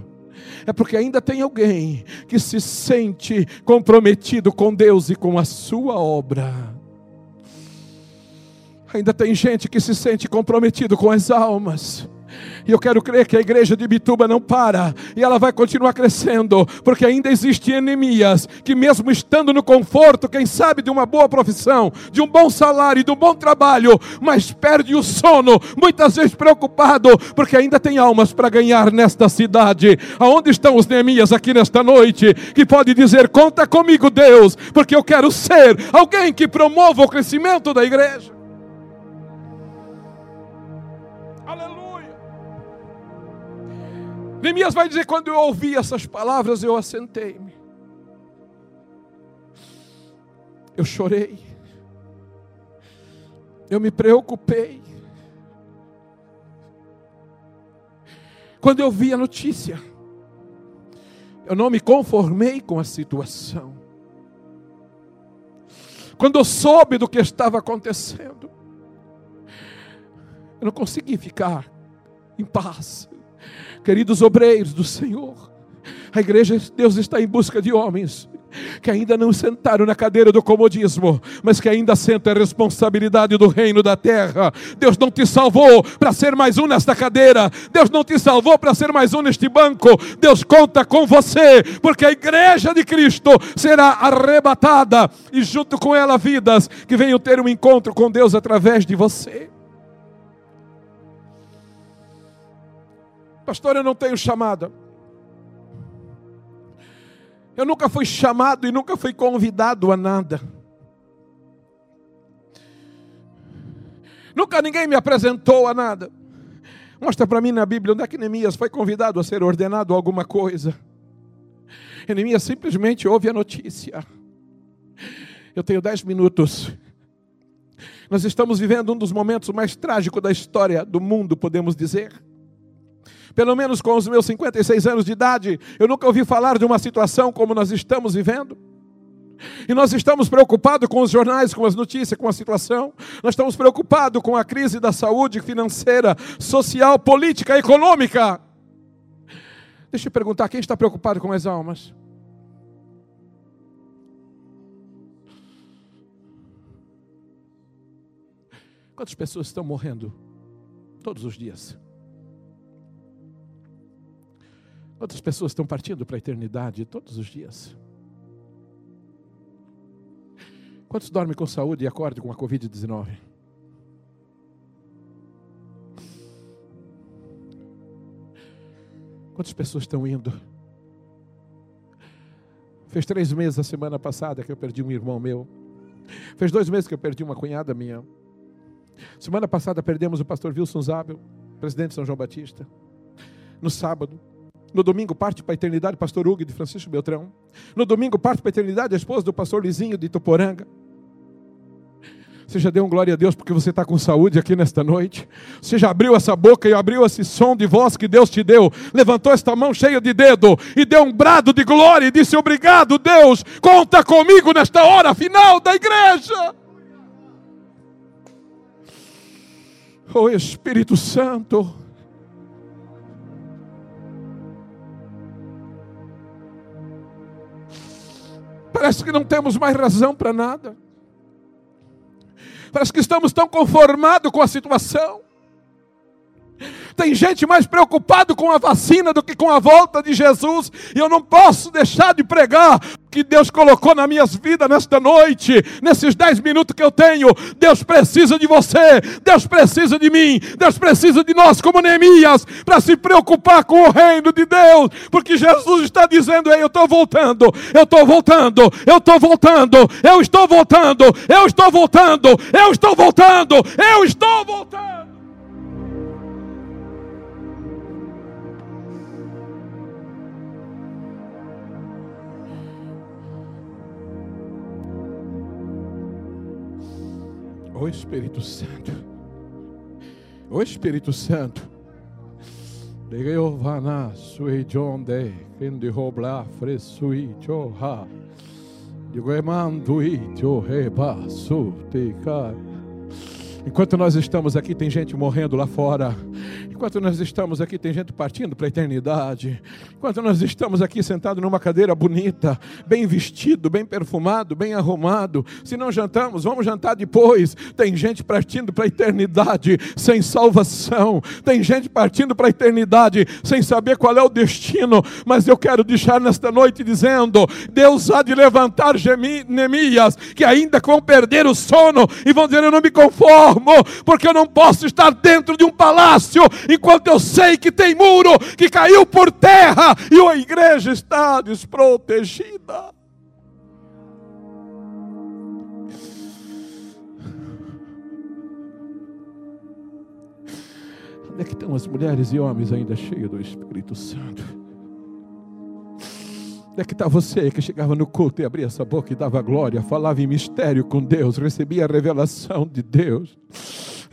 é porque ainda tem alguém que se sente comprometido com Deus e com a sua obra. Ainda tem gente que se sente comprometido com as almas. E eu quero crer que a igreja de Bituba não para e ela vai continuar crescendo, porque ainda existem enemias que, mesmo estando no conforto, quem sabe, de uma boa profissão, de um bom salário, de um bom trabalho, mas perde o sono, muitas vezes preocupado, porque ainda tem almas para ganhar nesta cidade. Aonde estão os Neemias aqui nesta noite que pode dizer: Conta comigo, Deus, porque eu quero ser alguém que promova o crescimento da igreja? Neemias vai dizer: quando eu ouvi essas palavras, eu assentei-me. Eu chorei. Eu me preocupei. Quando eu vi a notícia, eu não me conformei com a situação. Quando eu soube do que estava acontecendo, eu não consegui ficar em paz. Queridos obreiros do Senhor, a igreja, Deus está em busca de homens que ainda não sentaram na cadeira do comodismo, mas que ainda sentem a responsabilidade do reino da terra. Deus não te salvou para ser mais um nesta cadeira, Deus não te salvou para ser mais um neste banco. Deus conta com você, porque a igreja de Cristo será arrebatada e junto com ela vidas que venham ter um encontro com Deus através de você. Pastor, eu não tenho chamada. Eu nunca fui chamado e nunca fui convidado a nada. Nunca ninguém me apresentou a nada. Mostra para mim na Bíblia onde é que Neemias foi convidado a ser ordenado a alguma coisa. Neemias simplesmente ouve a notícia. Eu tenho dez minutos. Nós estamos vivendo um dos momentos mais trágicos da história do mundo, podemos dizer. Pelo menos com os meus 56 anos de idade, eu nunca ouvi falar de uma situação como nós estamos vivendo. E nós estamos preocupados com os jornais, com as notícias, com a situação. Nós estamos preocupados com a crise da saúde financeira, social, política, econômica. Deixa eu perguntar: quem está preocupado com as almas? Quantas pessoas estão morrendo todos os dias? Quantas pessoas estão partindo para a eternidade todos os dias? Quantos dormem com saúde e acordam com a Covid-19? Quantas pessoas estão indo Fez três meses a semana passada que eu perdi um irmão meu. Fez dois meses que eu perdi uma cunhada minha. Semana passada perdemos o pastor Wilson Zabel, presidente de São João Batista. No sábado. No domingo parte para a eternidade pastor Hugo de Francisco Beltrão. No domingo parte para a eternidade a esposa do pastor Lizinho de Tuporanga. Você já deu um glória a Deus porque você está com saúde aqui nesta noite? Você já abriu essa boca e abriu esse som de voz que Deus te deu? Levantou esta mão cheia de dedo e deu um brado de glória e disse: Obrigado, Deus, conta comigo nesta hora final da igreja. Oh Espírito Santo. Parece que não temos mais razão para nada. Parece que estamos tão conformados com a situação. Tem gente mais preocupada com a vacina do que com a volta de Jesus. E eu não posso deixar de pregar que Deus colocou na minha vida nesta noite, nesses dez minutos que eu tenho. Deus precisa de você, Deus precisa de mim, Deus precisa de nós, como Neemias, para se preocupar com o reino de Deus, porque Jesus está dizendo: Ei, eu estou voltando, eu estou voltando, eu estou voltando, eu estou voltando, eu estou voltando, eu estou voltando, eu estou voltando. O Espírito Santo. O Espírito Santo. De Giovanna sui jonde, quindi hobla fresui choha. De Guemandui choheba su te kai. Enquanto nós estamos aqui, tem gente morrendo lá fora. Enquanto nós estamos aqui, tem gente partindo para a eternidade. Enquanto nós estamos aqui sentados numa cadeira bonita, bem vestido, bem perfumado, bem arrumado. Se não jantamos, vamos jantar depois. Tem gente partindo para a eternidade sem salvação. Tem gente partindo para a eternidade sem saber qual é o destino. Mas eu quero deixar nesta noite dizendo: Deus há de levantar Neemias, que ainda vão perder o sono e vão dizer: Eu não me conformo porque eu não posso estar dentro de um palácio enquanto eu sei que tem muro que caiu por terra e a igreja está desprotegida. Onde é que estão as mulheres e homens ainda cheios do Espírito Santo? Onde é que está você que chegava no culto e abria essa boca e dava glória, falava em mistério com Deus, recebia a revelação de Deus?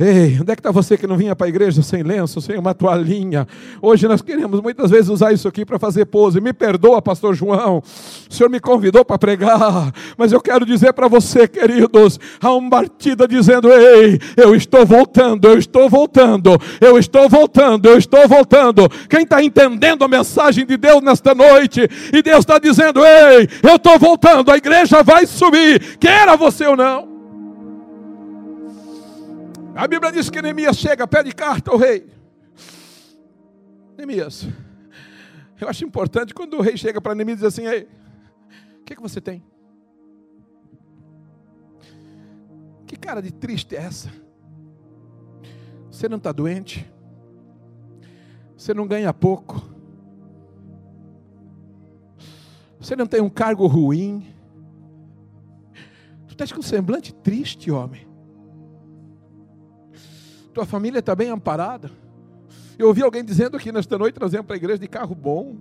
Ei, onde é que está você que não vinha para a igreja sem lenço, sem uma toalhinha? Hoje nós queremos muitas vezes usar isso aqui para fazer pose. Me perdoa, pastor João. O senhor me convidou para pregar, mas eu quero dizer para você, queridos, há uma batida dizendo: Ei, eu estou voltando, eu estou voltando, eu estou voltando, eu estou voltando. Quem está entendendo a mensagem de Deus nesta noite? E Deus está dizendo: Ei, eu estou voltando, a igreja vai subir, queira você ou não. A Bíblia diz que Neemias chega, pede carta ao rei. Neemias, eu acho importante quando o rei chega para Neemias e diz assim: Ei, o que, que você tem? Que cara de triste é essa? Você não está doente? Você não ganha pouco? Você não tem um cargo ruim? Tu estás com um semblante triste, homem. Tua família está bem amparada. Eu ouvi alguém dizendo aqui nesta noite nós viemos para a igreja de carro bom.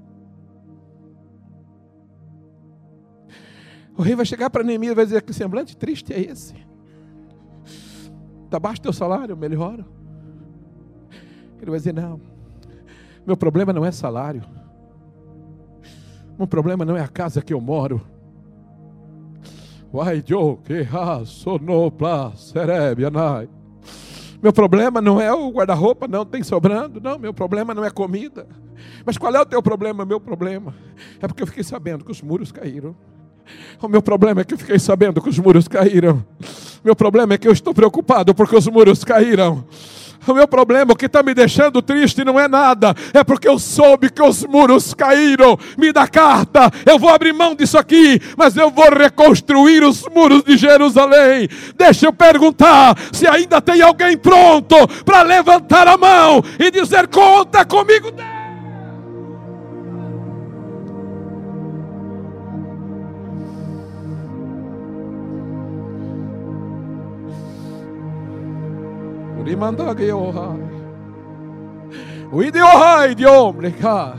O rei vai chegar para Neemias e vai dizer que semblante triste é esse. Está baixo teu salário, melhora. Ele vai dizer: Não, meu problema não é salário. Meu problema não é a casa que eu moro. Vai, Joe, que raço no pla, cerebianai. Meu problema não é o guarda-roupa, não tem sobrando. Não, meu problema não é comida. Mas qual é o teu problema? Meu problema é porque eu fiquei sabendo que os muros caíram. O meu problema é que eu fiquei sabendo que os muros caíram. Meu problema é que eu estou preocupado porque os muros caíram. O meu problema, o que está me deixando triste não é nada, é porque eu soube que os muros caíram. Me dá carta, eu vou abrir mão disso aqui, mas eu vou reconstruir os muros de Jerusalém. Deixa eu perguntar se ainda tem alguém pronto para levantar a mão e dizer: Conta comigo, Deus. Rimanda Geohai. O Ideohai de homem, cara.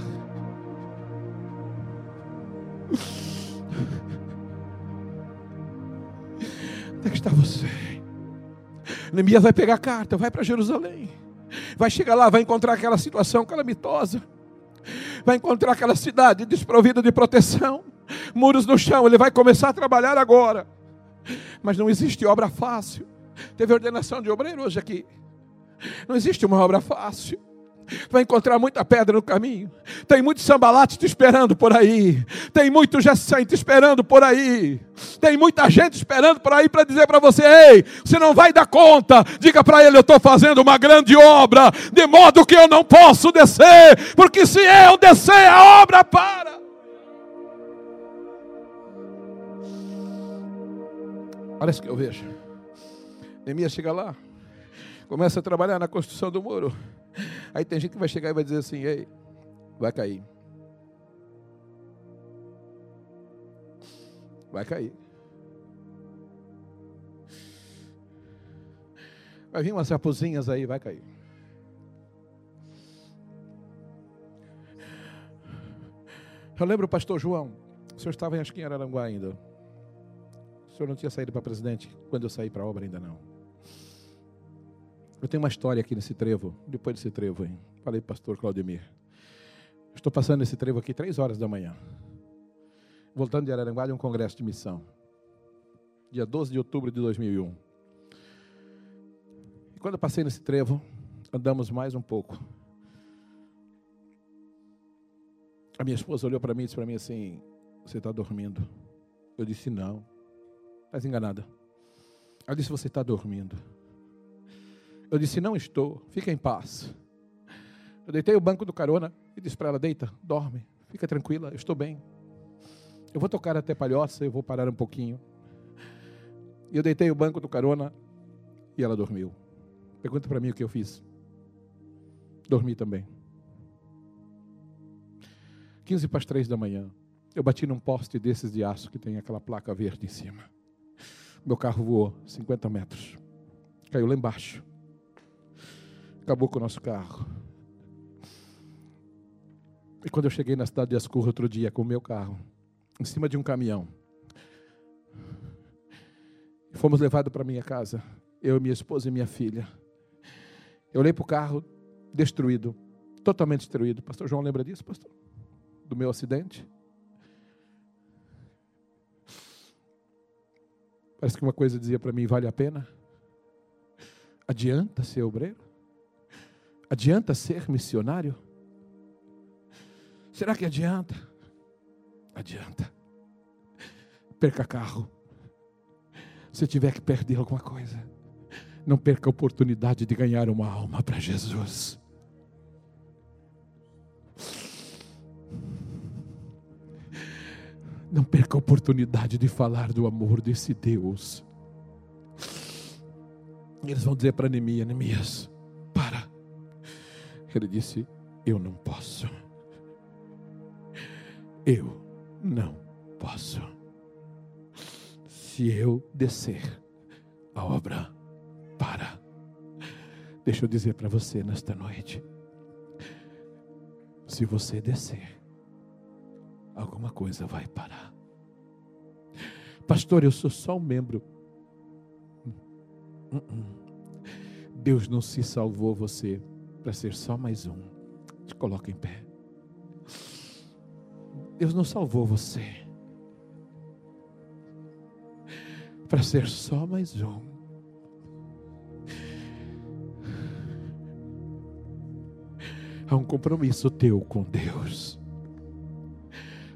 Onde é que está você? Neemias vai pegar a carta, vai para Jerusalém. Vai chegar lá, vai encontrar aquela situação calamitosa. Vai encontrar aquela cidade desprovida de proteção. Muros no chão, ele vai começar a trabalhar agora. Mas não existe obra fácil. Teve ordenação de obreiro hoje aqui. Não existe uma obra fácil vai encontrar muita pedra no caminho. Tem muito sambalate te esperando por aí. Tem muito Gessém te esperando por aí. Tem muita gente esperando por aí para dizer para você: ei, você não vai dar conta. Diga para ele: eu estou fazendo uma grande obra, de modo que eu não posso descer, porque se eu descer, a obra para. Olha isso que eu vejo. Neemias chega lá, começa a trabalhar na construção do muro. Aí tem gente que vai chegar e vai dizer assim: ei, vai cair. Vai cair. Vai vir umas raposinhas aí, vai cair. Eu lembro o pastor João, o senhor estava em, acho que ainda. O senhor não tinha saído para presidente quando eu saí para a obra ainda não. Eu tenho uma história aqui nesse trevo, depois desse trevo aí. Falei pastor Claudemir. Estou passando esse trevo aqui três horas da manhã. Voltando de Araranguá de um congresso de missão. Dia 12 de outubro de 2001. E quando eu passei nesse trevo, andamos mais um pouco. A minha esposa olhou para mim e disse para mim assim: Você está dormindo? Eu disse: Não. Estás enganada. Ela disse: Você está dormindo. Eu disse: Não estou, fica em paz. Eu deitei o banco do carona e disse para ela: Deita, dorme, fica tranquila, eu estou bem. Eu vou tocar até Palhoça, eu vou parar um pouquinho. E eu deitei o banco do carona e ela dormiu. Pergunta para mim o que eu fiz. Dormi também. 15 para as 3 da manhã, eu bati num poste desses de aço que tem aquela placa verde em cima. Meu carro voou 50 metros. Caiu lá embaixo acabou com o nosso carro. E quando eu cheguei na cidade de Ascurra outro dia com o meu carro, em cima de um caminhão, fomos levados para minha casa, eu, minha esposa e minha filha. Eu olhei para o carro destruído, totalmente destruído. Pastor João lembra disso, pastor? Do meu acidente? Parece que uma coisa dizia para mim: vale a pena? Adianta ser obreiro? Adianta ser missionário? Será que adianta? Adianta. Perca carro. Se tiver que perder alguma coisa, não perca a oportunidade de ganhar uma alma para Jesus. Não perca a oportunidade de falar do amor desse Deus. Eles vão dizer para Neemias: Neemias. Ele disse: Eu não posso. Eu não posso. Se eu descer, a obra para. Deixa eu dizer para você nesta noite. Se você descer, alguma coisa vai parar. Pastor, eu sou só um membro. Hum, hum, hum. Deus não se salvou você para ser só mais um. Te coloca em pé. Deus não salvou você para ser só mais um. Há um compromisso teu com Deus.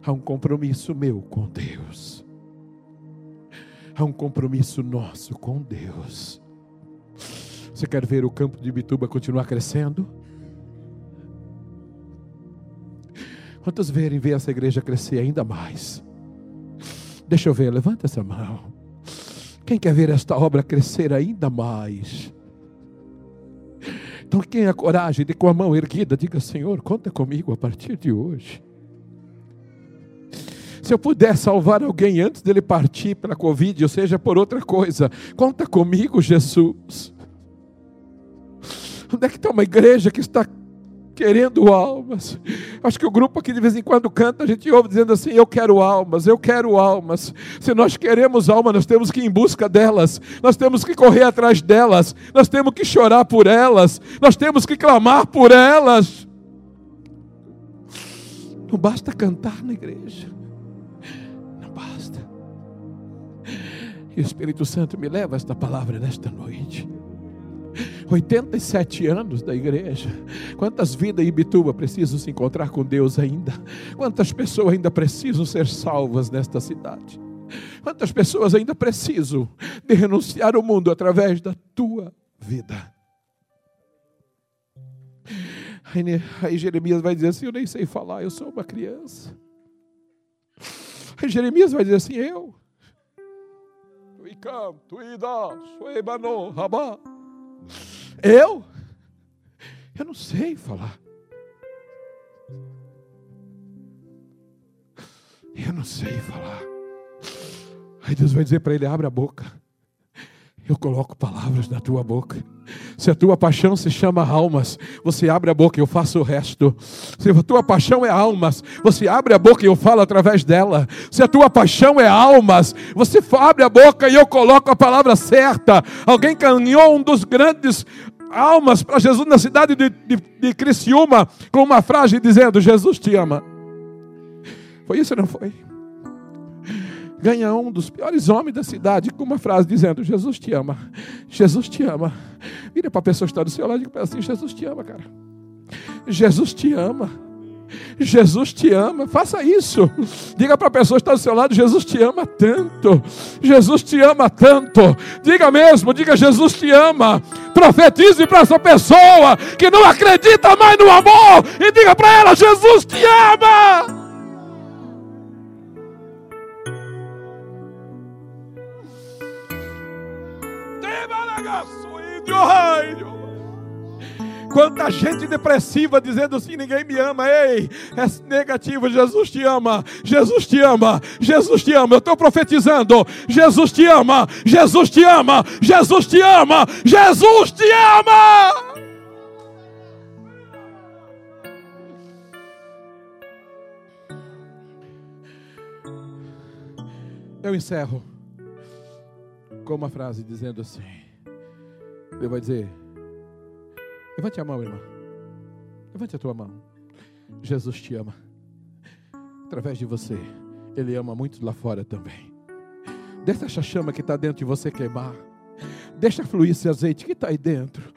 Há um compromisso meu com Deus. Há um compromisso nosso com Deus. Você quer ver o campo de Bituba continuar crescendo? Quantos verem ver essa igreja crescer ainda mais? Deixa eu ver, levanta essa mão. Quem quer ver esta obra crescer ainda mais? Então, quem a coragem de com a mão erguida, diga: Senhor, conta comigo a partir de hoje. Se eu puder salvar alguém antes dele partir pela Covid, ou seja, por outra coisa, conta comigo, Jesus. Onde é que está uma igreja que está querendo almas. Acho que o grupo aqui de vez em quando canta, a gente ouve dizendo assim: Eu quero almas, eu quero almas. Se nós queremos almas, nós temos que ir em busca delas, nós temos que correr atrás delas, nós temos que chorar por elas, nós temos que clamar por elas. Não basta cantar na igreja, não basta. E o Espírito Santo me leva a esta palavra nesta noite. 87 anos da igreja. Quantas vidas em Ibituba precisam se encontrar com Deus ainda? Quantas pessoas ainda precisam ser salvas nesta cidade? Quantas pessoas ainda precisam de renunciar ao mundo através da tua vida? Aí, Jeremias vai dizer assim: Eu nem sei falar, eu sou uma criança. Aí Jeremias vai dizer assim: Eu. Tuicam, tuida, suebano, rabá. Eu? Eu não sei falar. Eu não sei falar. Aí Deus vai dizer para ele: abre a boca. Eu coloco palavras na tua boca. Se a tua paixão se chama almas, você abre a boca e eu faço o resto. Se a tua paixão é almas, você abre a boca e eu falo através dela. Se a tua paixão é almas, você abre a boca e eu coloco a palavra certa. Alguém ganhou um dos grandes almas para Jesus na cidade de, de, de Criciúma com uma frase dizendo: Jesus te ama. Foi isso ou não foi? Ganha um dos piores homens da cidade com uma frase dizendo: Jesus te ama, Jesus te ama. Vira para a pessoa que está do seu lado e diga assim: Jesus te ama, cara. Jesus te ama. Jesus te ama, faça isso. Diga para a pessoa que está do seu lado: Jesus te ama tanto. Jesus te ama tanto. Diga mesmo, diga: Jesus te ama. Profetize para essa pessoa que não acredita mais no amor e diga para ela: Jesus te ama. Quanta gente depressiva dizendo assim: ninguém me ama. Ei, é negativo. Jesus te ama. Jesus te ama. Jesus te ama. Eu estou profetizando. Jesus te ama. Jesus te ama. Jesus te ama. Jesus te ama. Eu encerro com uma frase dizendo assim. Ele vai dizer: Levante a mão, irmã. Levante a tua mão. Jesus te ama. Através de você, Ele ama muitos lá fora também. Deixa essa chama que está dentro de você queimar. Deixa fluir esse azeite que está aí dentro.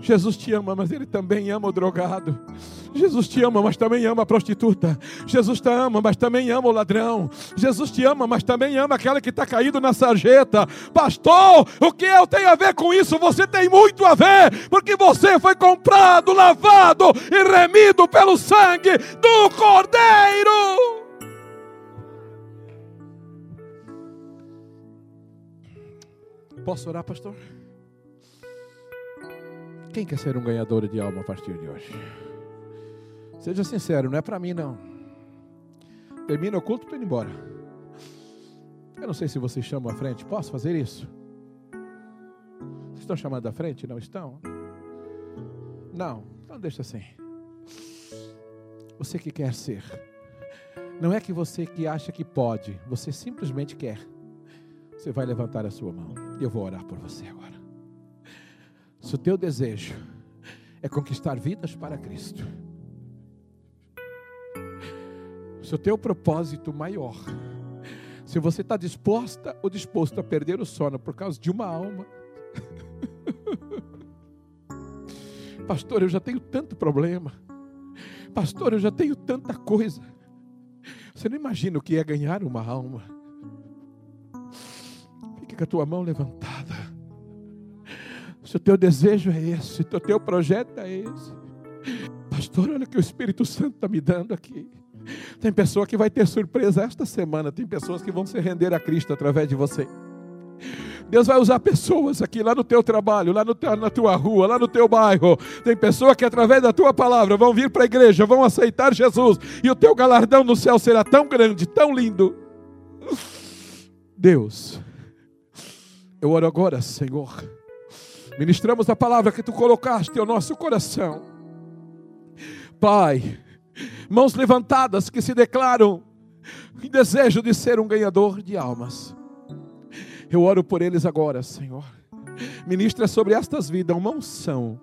Jesus te ama, mas Ele também ama o drogado. Jesus te ama, mas também ama a prostituta. Jesus te ama, mas também ama o ladrão. Jesus te ama, mas também ama aquela que está caído na sarjeta. Pastor, o que eu tenho a ver com isso? Você tem muito a ver, porque você foi comprado, lavado e remido pelo sangue do Cordeiro. Posso orar, pastor? Quem quer ser um ganhador de alma a partir de hoje? Seja sincero, não é para mim não. Termina o culto, estou indo embora. Eu não sei se vocês chamam à frente. Posso fazer isso? Vocês estão chamando à frente? Não estão? Não. Então deixa assim. Você que quer ser. Não é que você que acha que pode. Você simplesmente quer. Você vai levantar a sua mão. Eu vou orar por você agora. Se o teu desejo é conquistar vidas para Cristo se o teu propósito maior, se você está disposta ou disposto a perder o sono por causa de uma alma, pastor, eu já tenho tanto problema, pastor, eu já tenho tanta coisa. Você não imagina o que é ganhar uma alma. Fique com a tua mão levantada. Se o teu desejo é esse, se o teu projeto é esse, pastor, olha o que o Espírito Santo está me dando aqui. Tem pessoa que vai ter surpresa esta semana. Tem pessoas que vão se render a Cristo através de você. Deus vai usar pessoas aqui, lá no teu trabalho, lá no na tua rua, lá no teu bairro. Tem pessoas que através da tua palavra vão vir para a igreja, vão aceitar Jesus. E o teu galardão no céu será tão grande, tão lindo. Deus, eu oro agora, Senhor. Ministramos a palavra que tu colocaste ao nosso coração. Pai, mãos levantadas que se declaram em desejo de ser um ganhador de almas. Eu oro por eles agora, Senhor. Ministra sobre estas vidas uma unção.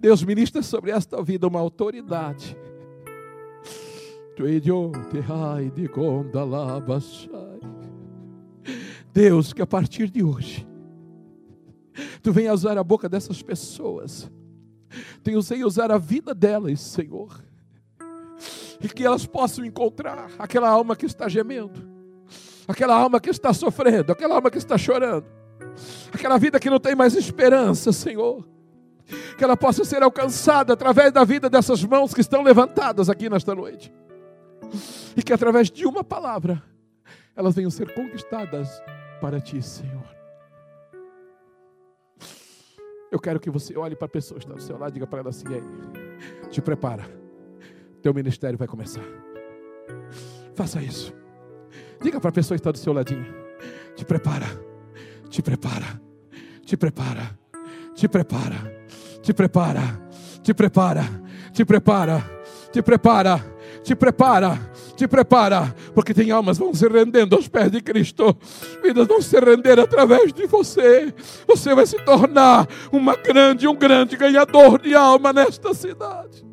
Deus ministra sobre esta vida uma autoridade. Deus, que a partir de hoje, Tu venha usar a boca dessas pessoas, Tu venha usar a vida delas, Senhor, e que elas possam encontrar aquela alma que está gemendo, aquela alma que está sofrendo, aquela alma que está chorando, aquela vida que não tem mais esperança, Senhor que ela possa ser alcançada através da vida dessas mãos que estão levantadas aqui nesta noite. E que através de uma palavra elas venham ser conquistadas para ti, Senhor. Eu quero que você olhe para a pessoa que está do seu lado e diga para ela assim: aí, te prepara, teu ministério vai começar. Faça isso. Diga para a pessoa que está do seu ladinho: te prepara, te prepara, te prepara, te prepara te prepara, te prepara, te prepara, te prepara, te prepara, te prepara, porque tem almas vão se rendendo aos pés de Cristo, vidas vão se render através de você. Você vai se tornar uma grande, um grande ganhador de alma nesta cidade.